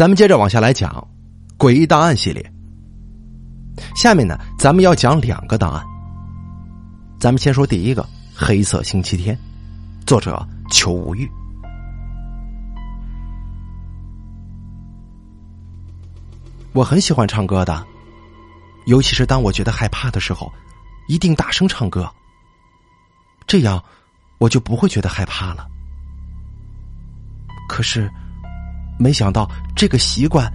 咱们接着往下来讲《诡异档案》系列。下面呢，咱们要讲两个档案。咱们先说第一个《黑色星期天》，作者邱无欲。我很喜欢唱歌的，尤其是当我觉得害怕的时候，一定大声唱歌。这样，我就不会觉得害怕了。可是。没想到这个习惯，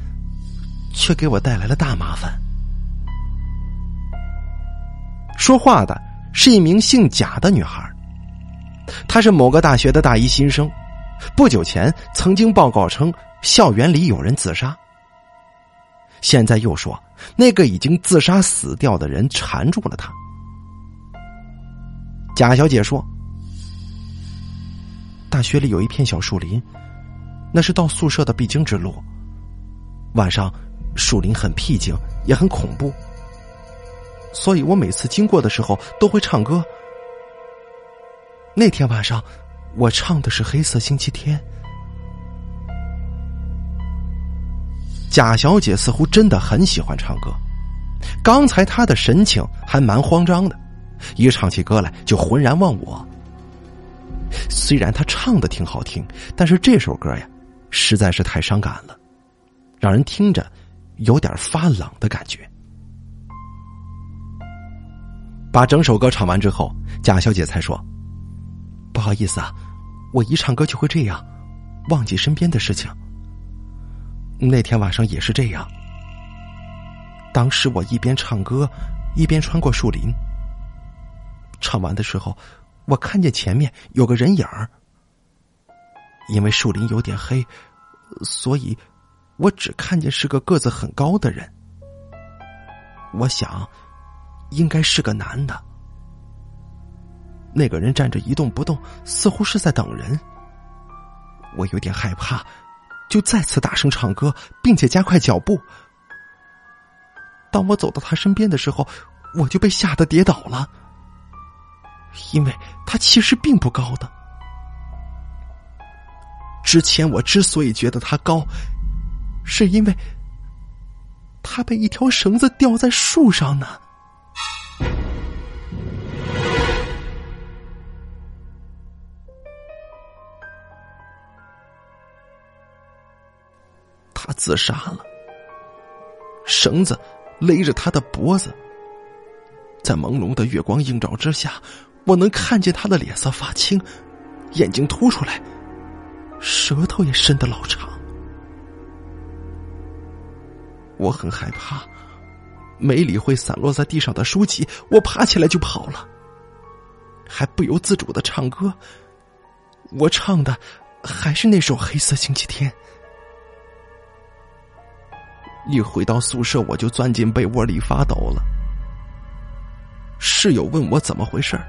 却给我带来了大麻烦。说话的是一名姓贾的女孩，她是某个大学的大一新生，不久前曾经报告称校园里有人自杀，现在又说那个已经自杀死掉的人缠住了她。贾小姐说，大学里有一片小树林。那是到宿舍的必经之路。晚上，树林很僻静，也很恐怖，所以我每次经过的时候都会唱歌。那天晚上，我唱的是《黑色星期天》。贾小姐似乎真的很喜欢唱歌，刚才她的神情还蛮慌张的，一唱起歌来就浑然忘我。虽然她唱的挺好听，但是这首歌呀。实在是太伤感了，让人听着有点发冷的感觉。把整首歌唱完之后，贾小姐才说：“不好意思啊，我一唱歌就会这样，忘记身边的事情。那天晚上也是这样。当时我一边唱歌，一边穿过树林。唱完的时候，我看见前面有个人影儿。”因为树林有点黑，所以我只看见是个个子很高的人。我想，应该是个男的。那个人站着一动不动，似乎是在等人。我有点害怕，就再次大声唱歌，并且加快脚步。当我走到他身边的时候，我就被吓得跌倒了，因为他其实并不高的。之前我之所以觉得他高，是因为他被一条绳子吊在树上呢。他自杀了，绳子勒着他的脖子，在朦胧的月光映照之下，我能看见他的脸色发青，眼睛凸出来。舌头也伸得老长，我很害怕，没理会散落在地上的书籍，我爬起来就跑了，还不由自主的唱歌。我唱的还是那首《黑色星期天》。一回到宿舍，我就钻进被窝里发抖了。室友问我怎么回事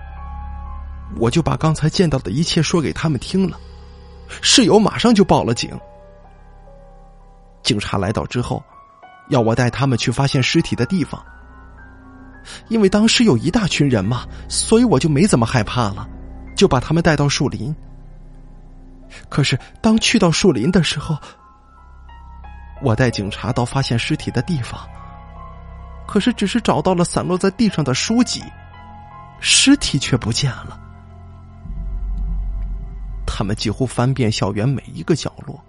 我就把刚才见到的一切说给他们听了。室友马上就报了警。警察来到之后，要我带他们去发现尸体的地方。因为当时有一大群人嘛，所以我就没怎么害怕了，就把他们带到树林。可是当去到树林的时候，我带警察到发现尸体的地方，可是只是找到了散落在地上的书籍，尸体却不见了。他们几乎翻遍校园每一个角落，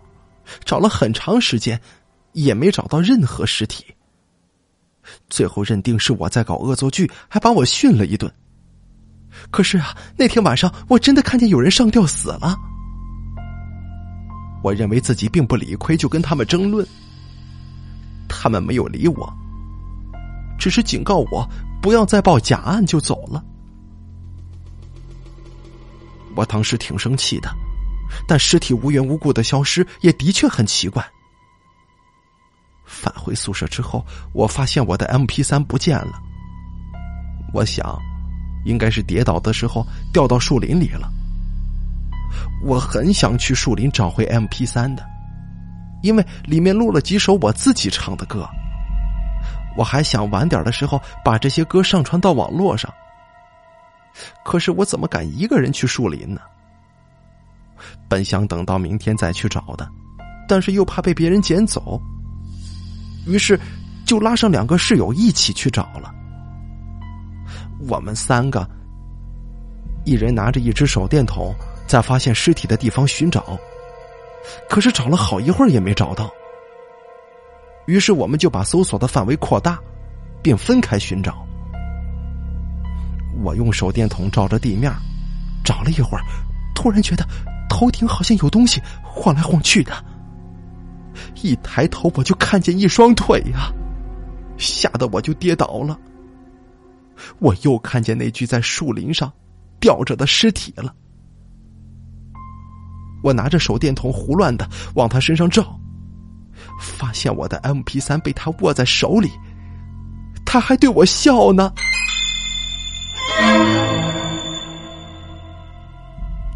找了很长时间，也没找到任何尸体。最后认定是我在搞恶作剧，还把我训了一顿。可是啊，那天晚上我真的看见有人上吊死了。我认为自己并不理亏，就跟他们争论。他们没有理我，只是警告我不要再报假案，就走了。我当时挺生气的，但尸体无缘无故的消失也的确很奇怪。返回宿舍之后，我发现我的 M P 三不见了。我想，应该是跌倒的时候掉到树林里了。我很想去树林找回 M P 三的，因为里面录了几首我自己唱的歌。我还想晚点的时候把这些歌上传到网络上。可是我怎么敢一个人去树林呢？本想等到明天再去找的，但是又怕被别人捡走，于是就拉上两个室友一起去找了。我们三个，一人拿着一只手电筒，在发现尸体的地方寻找，可是找了好一会儿也没找到。于是我们就把搜索的范围扩大，并分开寻找。我用手电筒照着地面，找了一会儿，突然觉得头顶好像有东西晃来晃去的。一抬头，我就看见一双腿呀，吓得我就跌倒了。我又看见那具在树林上吊着的尸体了。我拿着手电筒胡乱的往他身上照，发现我的 M P 三被他握在手里，他还对我笑呢。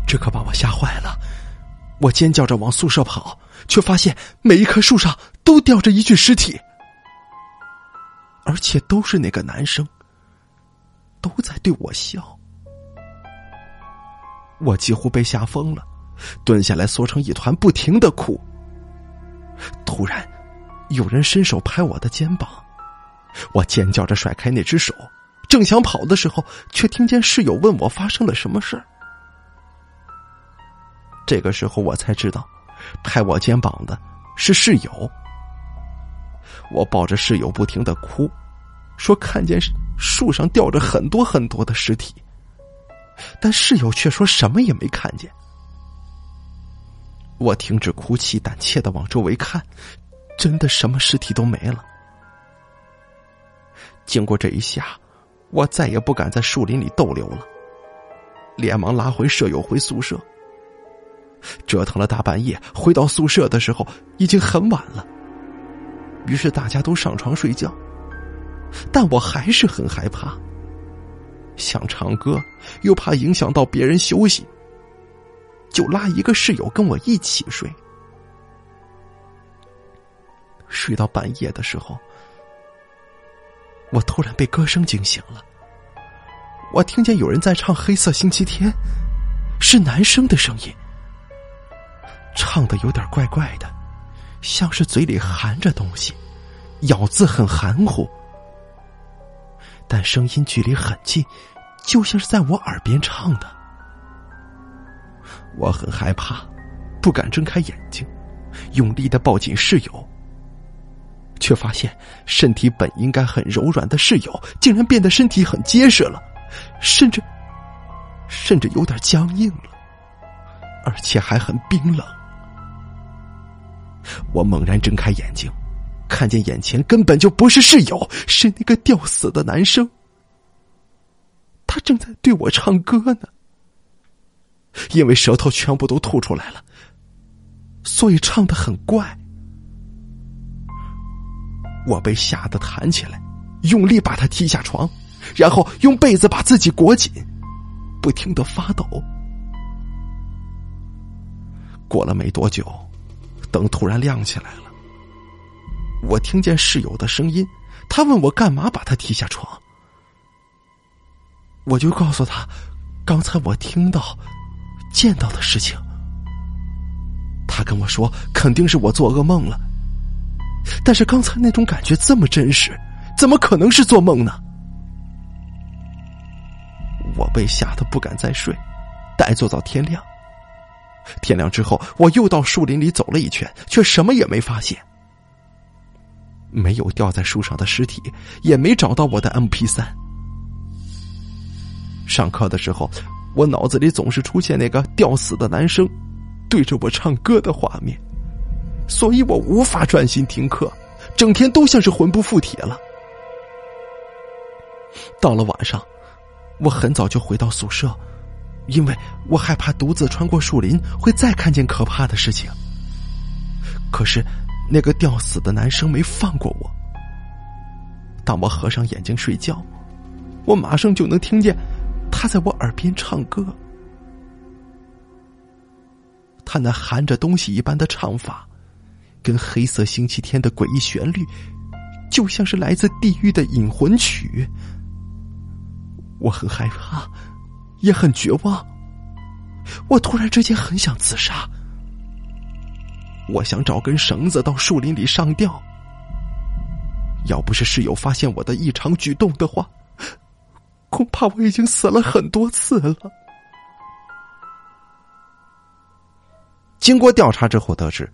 这可把我吓坏了，我尖叫着往宿舍跑，却发现每一棵树上都吊着一具尸体，而且都是那个男生。都在对我笑，我几乎被吓疯了，蹲下来缩成一团，不停的哭。突然，有人伸手拍我的肩膀，我尖叫着甩开那只手，正想跑的时候，却听见室友问我发生了什么事儿。这个时候我才知道，拍我肩膀的是室友。我抱着室友不停的哭，说看见树上吊着很多很多的尸体，但室友却说什么也没看见。我停止哭泣，胆怯的往周围看，真的什么尸体都没了。经过这一下，我再也不敢在树林里逗留了，连忙拉回舍友回宿舍。折腾了大半夜，回到宿舍的时候已经很晚了，于是大家都上床睡觉。但我还是很害怕，想唱歌，又怕影响到别人休息，就拉一个室友跟我一起睡。睡到半夜的时候，我突然被歌声惊醒了。我听见有人在唱《黑色星期天》，是男生的声音，唱的有点怪怪的，像是嘴里含着东西，咬字很含糊。但声音距离很近，就像是在我耳边唱的。我很害怕，不敢睁开眼睛，用力的抱紧室友，却发现身体本应该很柔软的室友，竟然变得身体很结实了，甚至，甚至有点僵硬了，而且还很冰冷。我猛然睁开眼睛。看见眼前根本就不是室友，是那个吊死的男生。他正在对我唱歌呢，因为舌头全部都吐出来了，所以唱的很怪。我被吓得弹起来，用力把他踢下床，然后用被子把自己裹紧，不停的发抖。过了没多久，灯突然亮起来了。我听见室友的声音，他问我干嘛把他踢下床，我就告诉他，刚才我听到、见到的事情。他跟我说肯定是我做噩梦了，但是刚才那种感觉这么真实，怎么可能是做梦呢？我被吓得不敢再睡，呆坐到天亮。天亮之后，我又到树林里走了一圈，却什么也没发现。没有掉在树上的尸体，也没找到我的 M P 三。上课的时候，我脑子里总是出现那个吊死的男生对着我唱歌的画面，所以我无法专心听课，整天都像是魂不附体了。到了晚上，我很早就回到宿舍，因为我害怕独自穿过树林会再看见可怕的事情。可是。那个吊死的男生没放过我。当我合上眼睛睡觉，我马上就能听见他在我耳边唱歌。他那含着东西一般的唱法，跟《黑色星期天》的诡异旋律，就像是来自地狱的引魂曲。我很害怕，也很绝望。我突然之间很想自杀。我想找根绳子到树林里上吊。要不是室友发现我的异常举动的话，恐怕我已经死了很多次了。经过调查之后得知，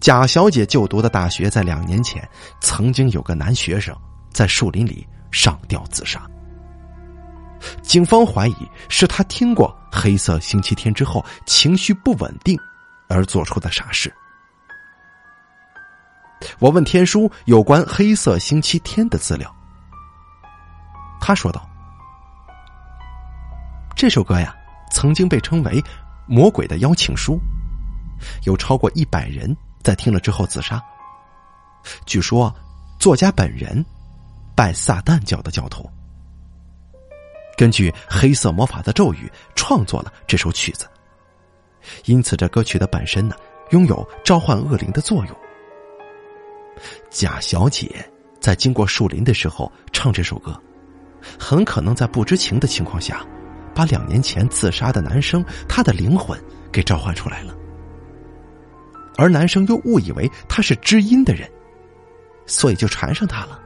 贾小姐就读的大学在两年前曾经有个男学生在树林里上吊自杀。警方怀疑是他听过《黑色星期天》之后情绪不稳定而做出的傻事。我问天叔有关《黑色星期天》的资料，他说道：“这首歌呀，曾经被称为‘魔鬼的邀请书’，有超过一百人在听了之后自杀。据说，作家本人拜撒旦教的教徒。”根据黑色魔法的咒语创作了这首曲子，因此这歌曲的本身呢，拥有召唤恶灵的作用。贾小姐在经过树林的时候唱这首歌，很可能在不知情的情况下，把两年前自杀的男生他的灵魂给召唤出来了，而男生又误以为他是知音的人，所以就缠上他了。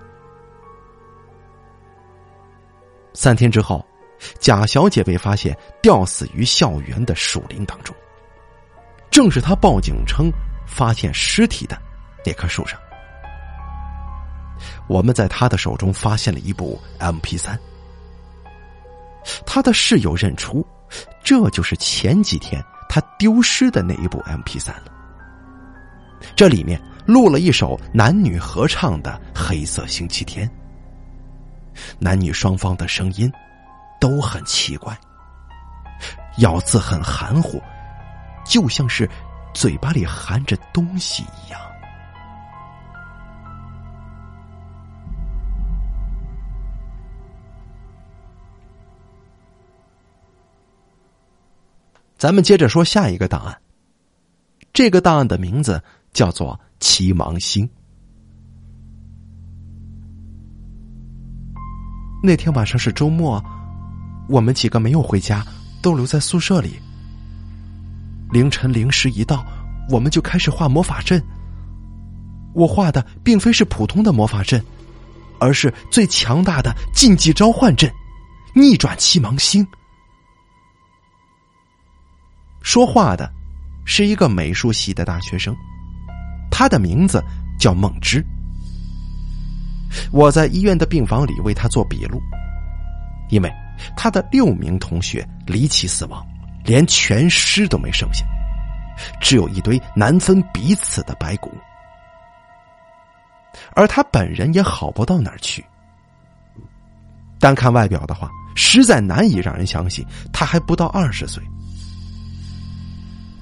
三天之后，贾小姐被发现吊死于校园的树林当中。正是她报警称发现尸体的那棵树上。我们在她的手中发现了一部 M P 三。她的室友认出，这就是前几天她丢失的那一部 M P 三了。这里面录了一首男女合唱的《黑色星期天》。男女双方的声音都很奇怪，咬字很含糊，就像是嘴巴里含着东西一样。咱们接着说下一个档案。这个档案的名字叫做《七芒星》。那天晚上是周末，我们几个没有回家，都留在宿舍里。凌晨零时一到，我们就开始画魔法阵。我画的并非是普通的魔法阵，而是最强大的禁忌召唤阵——逆转七芒星。说话的是一个美术系的大学生，他的名字叫梦之。我在医院的病房里为他做笔录，因为他的六名同学离奇死亡，连全尸都没剩下，只有一堆难分彼此的白骨，而他本人也好不到哪儿去。单看外表的话，实在难以让人相信他还不到二十岁，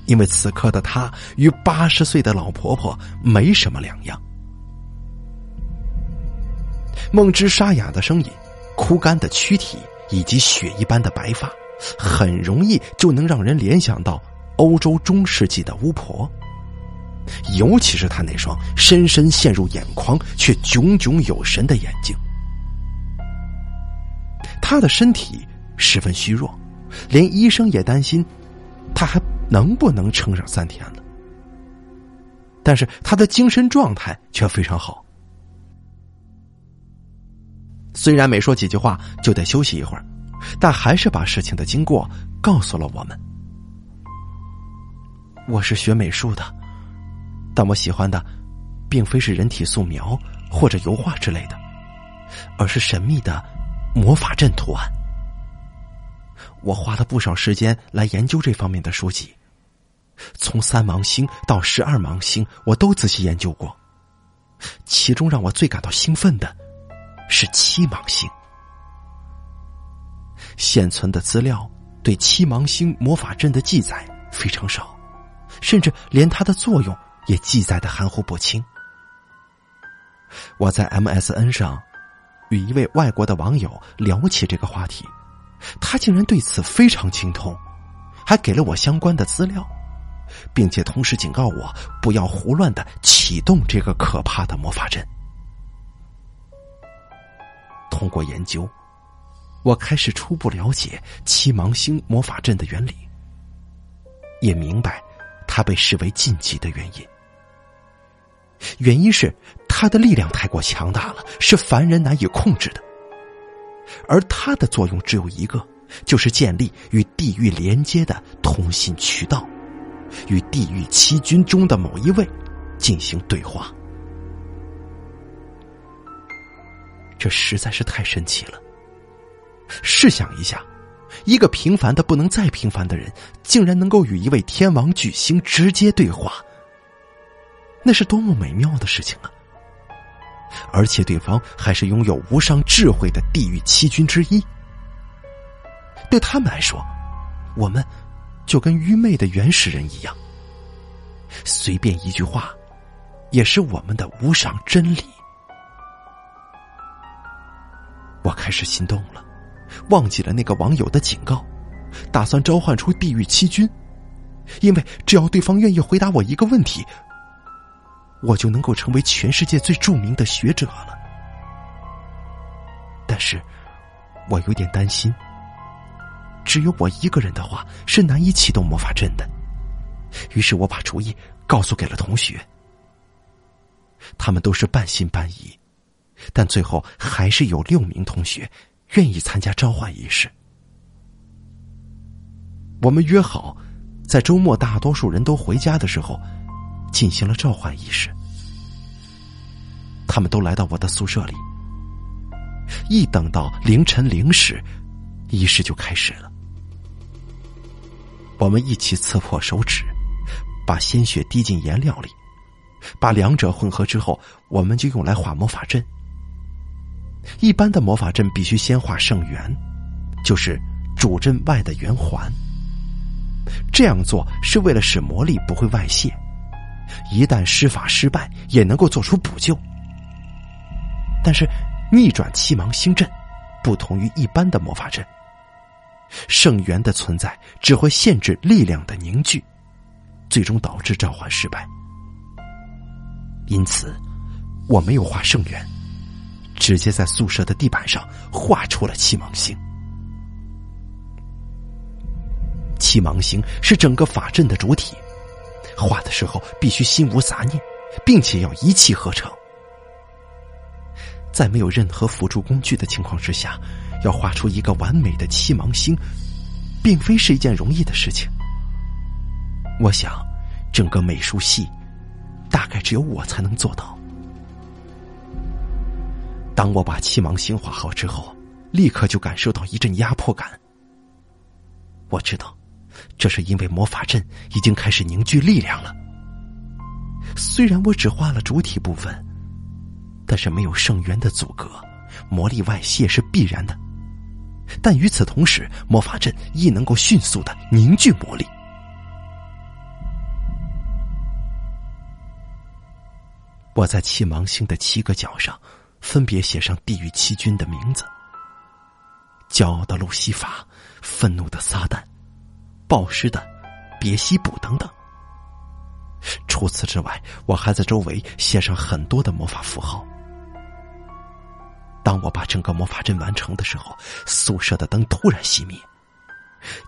因为此刻的他与八十岁的老婆婆没什么两样。梦之沙哑的声音、枯干的躯体以及雪一般的白发，很容易就能让人联想到欧洲中世纪的巫婆。尤其是他那双深深陷入眼眶却炯炯有神的眼睛。他的身体十分虚弱，连医生也担心他还能不能撑上三天了。但是他的精神状态却非常好。虽然没说几句话就得休息一会儿，但还是把事情的经过告诉了我们。我是学美术的，但我喜欢的并非是人体素描或者油画之类的，而是神秘的魔法阵图案。我花了不少时间来研究这方面的书籍，从三芒星到十二芒星，我都仔细研究过。其中让我最感到兴奋的。是七芒星。现存的资料对七芒星魔法阵的记载非常少，甚至连它的作用也记载的含糊不清。我在 MSN 上与一位外国的网友聊起这个话题，他竟然对此非常精通，还给了我相关的资料，并且同时警告我不要胡乱的启动这个可怕的魔法阵。通过研究，我开始初步了解七芒星魔法阵的原理，也明白它被视为禁忌的原因。原因是它的力量太过强大了，是凡人难以控制的。而它的作用只有一个，就是建立与地狱连接的通信渠道，与地狱七军中的某一位进行对话。这实在是太神奇了。试想一下，一个平凡的不能再平凡的人，竟然能够与一位天王巨星直接对话，那是多么美妙的事情啊！而且对方还是拥有无上智慧的地狱七君之一，对他们来说，我们就跟愚昧的原始人一样，随便一句话，也是我们的无上真理。是心动了，忘记了那个网友的警告，打算召唤出地狱七军，因为只要对方愿意回答我一个问题。我就能够成为全世界最著名的学者了。但是，我有点担心，只有我一个人的话是难以启动魔法阵的。于是我把主意告诉给了同学，他们都是半信半疑，但最后还是有六名同学愿意参加召唤仪式。我们约好，在周末大多数人都回家的时候。进行了召唤仪式，他们都来到我的宿舍里。一等到凌晨零时，仪式就开始了。我们一起刺破手指，把鲜血滴进颜料里，把两者混合之后，我们就用来画魔法阵。一般的魔法阵必须先画圣元，就是主阵外的圆环。这样做是为了使魔力不会外泄。一旦施法失败，也能够做出补救。但是，逆转七芒星阵不同于一般的魔法阵，圣元的存在只会限制力量的凝聚，最终导致召唤失败。因此，我没有画圣元，直接在宿舍的地板上画出了七芒星。七芒星是整个法阵的主体。画的时候必须心无杂念，并且要一气呵成。在没有任何辅助工具的情况之下，要画出一个完美的七芒星，并非是一件容易的事情。我想，整个美术系大概只有我才能做到。当我把七芒星画好之后，立刻就感受到一阵压迫感。我知道。这是因为魔法阵已经开始凝聚力量了。虽然我只画了主体部分，但是没有圣元的阻隔，魔力外泄是必然的。但与此同时，魔法阵亦能够迅速的凝聚魔力。我在气芒星的七个角上，分别写上地狱七君的名字：骄傲的路西法，愤怒的撒旦。暴尸的别西卜等等。除此之外，我还在周围写上很多的魔法符号。当我把整个魔法阵完成的时候，宿舍的灯突然熄灭，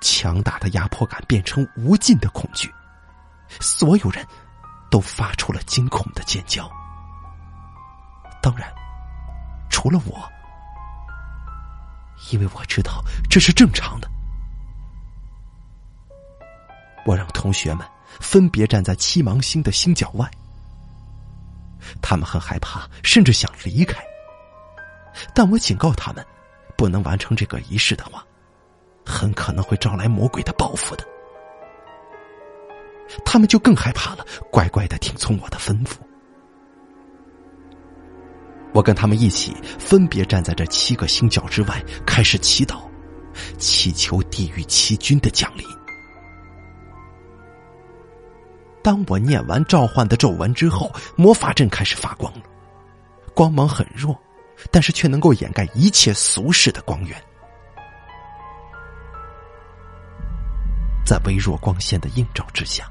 强大的压迫感变成无尽的恐惧，所有人都发出了惊恐的尖叫。当然，除了我，因为我知道这是正常的。我让同学们分别站在七芒星的星角外，他们很害怕，甚至想离开。但我警告他们，不能完成这个仪式的话，很可能会招来魔鬼的报复的。他们就更害怕了，乖乖的听从我的吩咐。我跟他们一起分别站在这七个星角之外，开始祈祷，祈求地狱七军的降临。当我念完召唤的咒文之后，魔法阵开始发光了，光芒很弱，但是却能够掩盖一切俗世的光源。在微弱光线的映照之下，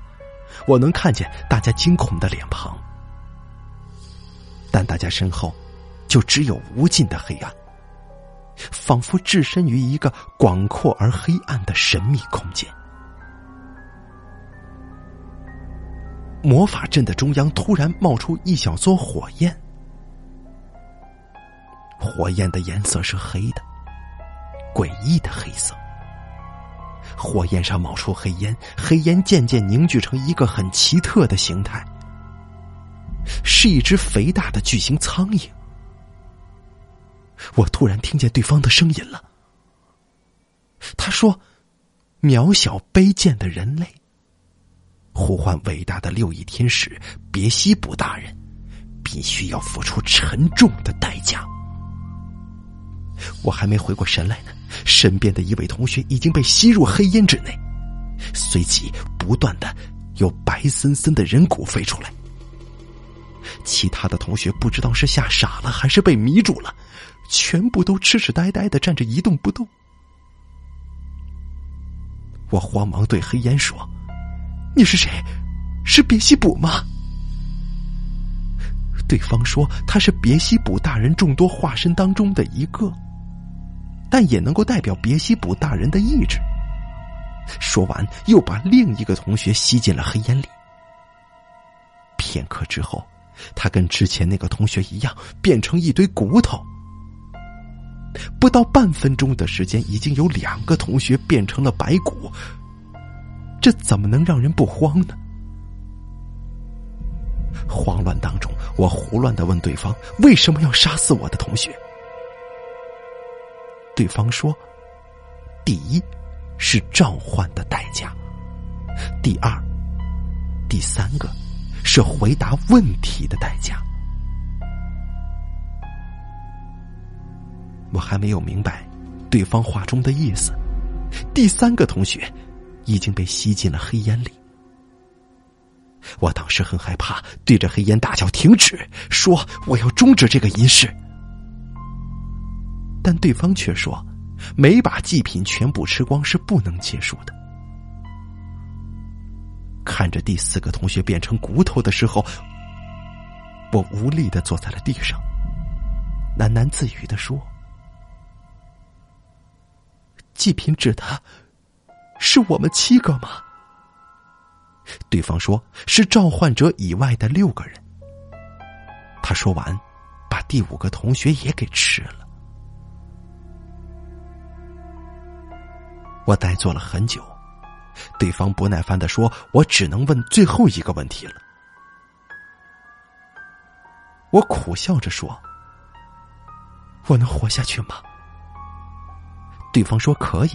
我能看见大家惊恐的脸庞，但大家身后就只有无尽的黑暗，仿佛置身于一个广阔而黑暗的神秘空间。魔法阵的中央突然冒出一小撮火焰，火焰的颜色是黑的，诡异的黑色。火焰上冒出黑烟，黑烟渐渐凝聚成一个很奇特的形态，是一只肥大的巨型苍蝇。我突然听见对方的声音了，他说：“渺小卑贱的人类。”呼唤伟大的六翼天使别西卜大人，必须要付出沉重的代价。我还没回过神来呢，身边的一位同学已经被吸入黑烟之内，随即不断的有白森森的人骨飞出来。其他的同学不知道是吓傻了还是被迷住了，全部都痴痴呆呆的站着一动不动。我慌忙对黑烟说。你是谁？是别西卜吗？对方说他是别西卜大人众多化身当中的一个，但也能够代表别西卜大人的意志。说完，又把另一个同学吸进了黑烟里。片刻之后，他跟之前那个同学一样，变成一堆骨头。不到半分钟的时间，已经有两个同学变成了白骨。这怎么能让人不慌呢？慌乱当中，我胡乱的问对方：“为什么要杀死我的同学？”对方说：“第一是召唤的代价，第二、第三个是回答问题的代价。”我还没有明白对方话中的意思。第三个同学。已经被吸进了黑烟里。我当时很害怕，对着黑烟大叫：“停止！”说：“我要终止这个仪式。”但对方却说：“没把祭品全部吃光是不能结束的。”看着第四个同学变成骨头的时候，我无力的坐在了地上，喃喃自语的说：“祭品指的。”是我们七个吗？对方说是召唤者以外的六个人。他说完，把第五个同学也给吃了。我呆坐了很久，对方不耐烦的说：“我只能问最后一个问题了。”我苦笑着说：“我能活下去吗？”对方说：“可以。”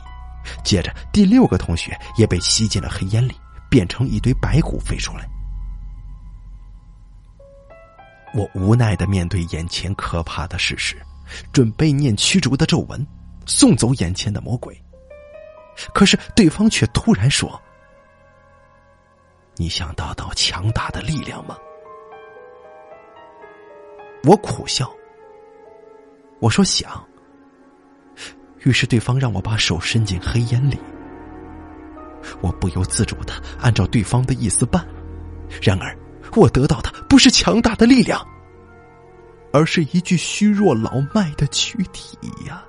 接着，第六个同学也被吸进了黑烟里，变成一堆白骨飞出来。我无奈的面对眼前可怕的事实，准备念驱逐的咒文，送走眼前的魔鬼。可是对方却突然说：“你想得到强大的力量吗？”我苦笑，我说：“想。”于是对方让我把手伸进黑烟里，我不由自主的按照对方的意思办，然而我得到的不是强大的力量，而是一具虚弱老迈的躯体呀！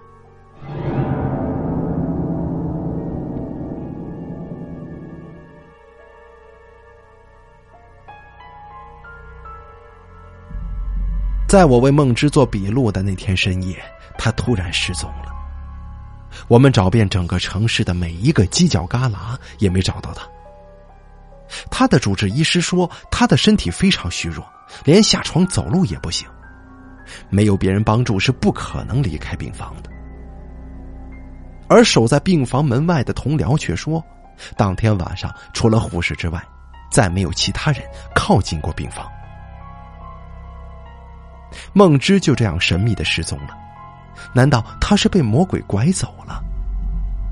在我为梦之做笔录的那天深夜，他突然失踪了。我们找遍整个城市的每一个犄角旮旯，也没找到他。他的主治医师说，他的身体非常虚弱，连下床走路也不行，没有别人帮助是不可能离开病房的。而守在病房门外的同僚却说，当天晚上除了护士之外，再没有其他人靠近过病房。梦之就这样神秘的失踪了。难道他是被魔鬼拐走了，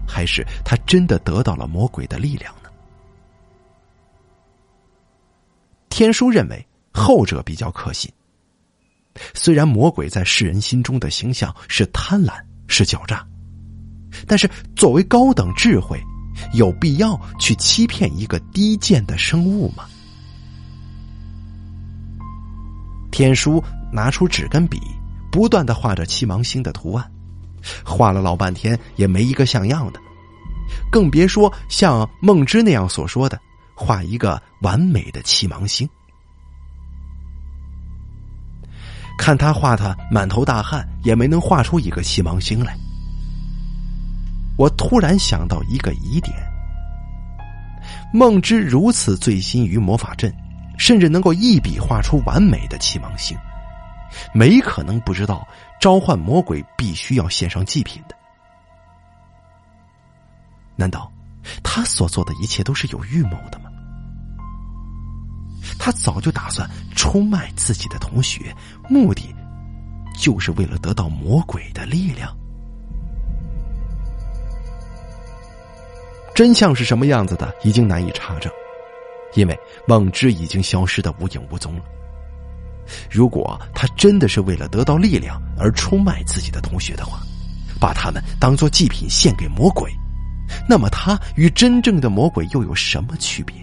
还是他真的得到了魔鬼的力量呢？天书认为后者比较可信。虽然魔鬼在世人心中的形象是贪婪、是狡诈，但是作为高等智慧，有必要去欺骗一个低贱的生物吗？天书拿出纸跟笔。不断的画着七芒星的图案，画了老半天也没一个像样的，更别说像梦之那样所说的画一个完美的七芒星。看他画他满头大汗，也没能画出一个七芒星来。我突然想到一个疑点：梦之如此醉心于魔法阵，甚至能够一笔画出完美的七芒星，没可能不知道召唤魔鬼必须要献上祭品的。难道他所做的一切都是有预谋的吗？他早就打算出卖自己的同学，目的就是为了得到魔鬼的力量。真相是什么样子的，已经难以查证，因为梦之已经消失的无影无踪了。如果他真的是为了得到力量而出卖自己的同学的话，把他们当做祭品献给魔鬼，那么他与真正的魔鬼又有什么区别？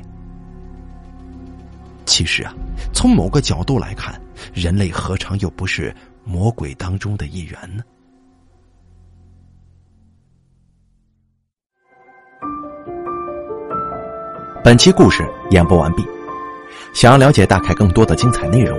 其实啊，从某个角度来看，人类何尝又不是魔鬼当中的一员呢？本期故事演播完毕。想要了解大凯更多的精彩内容，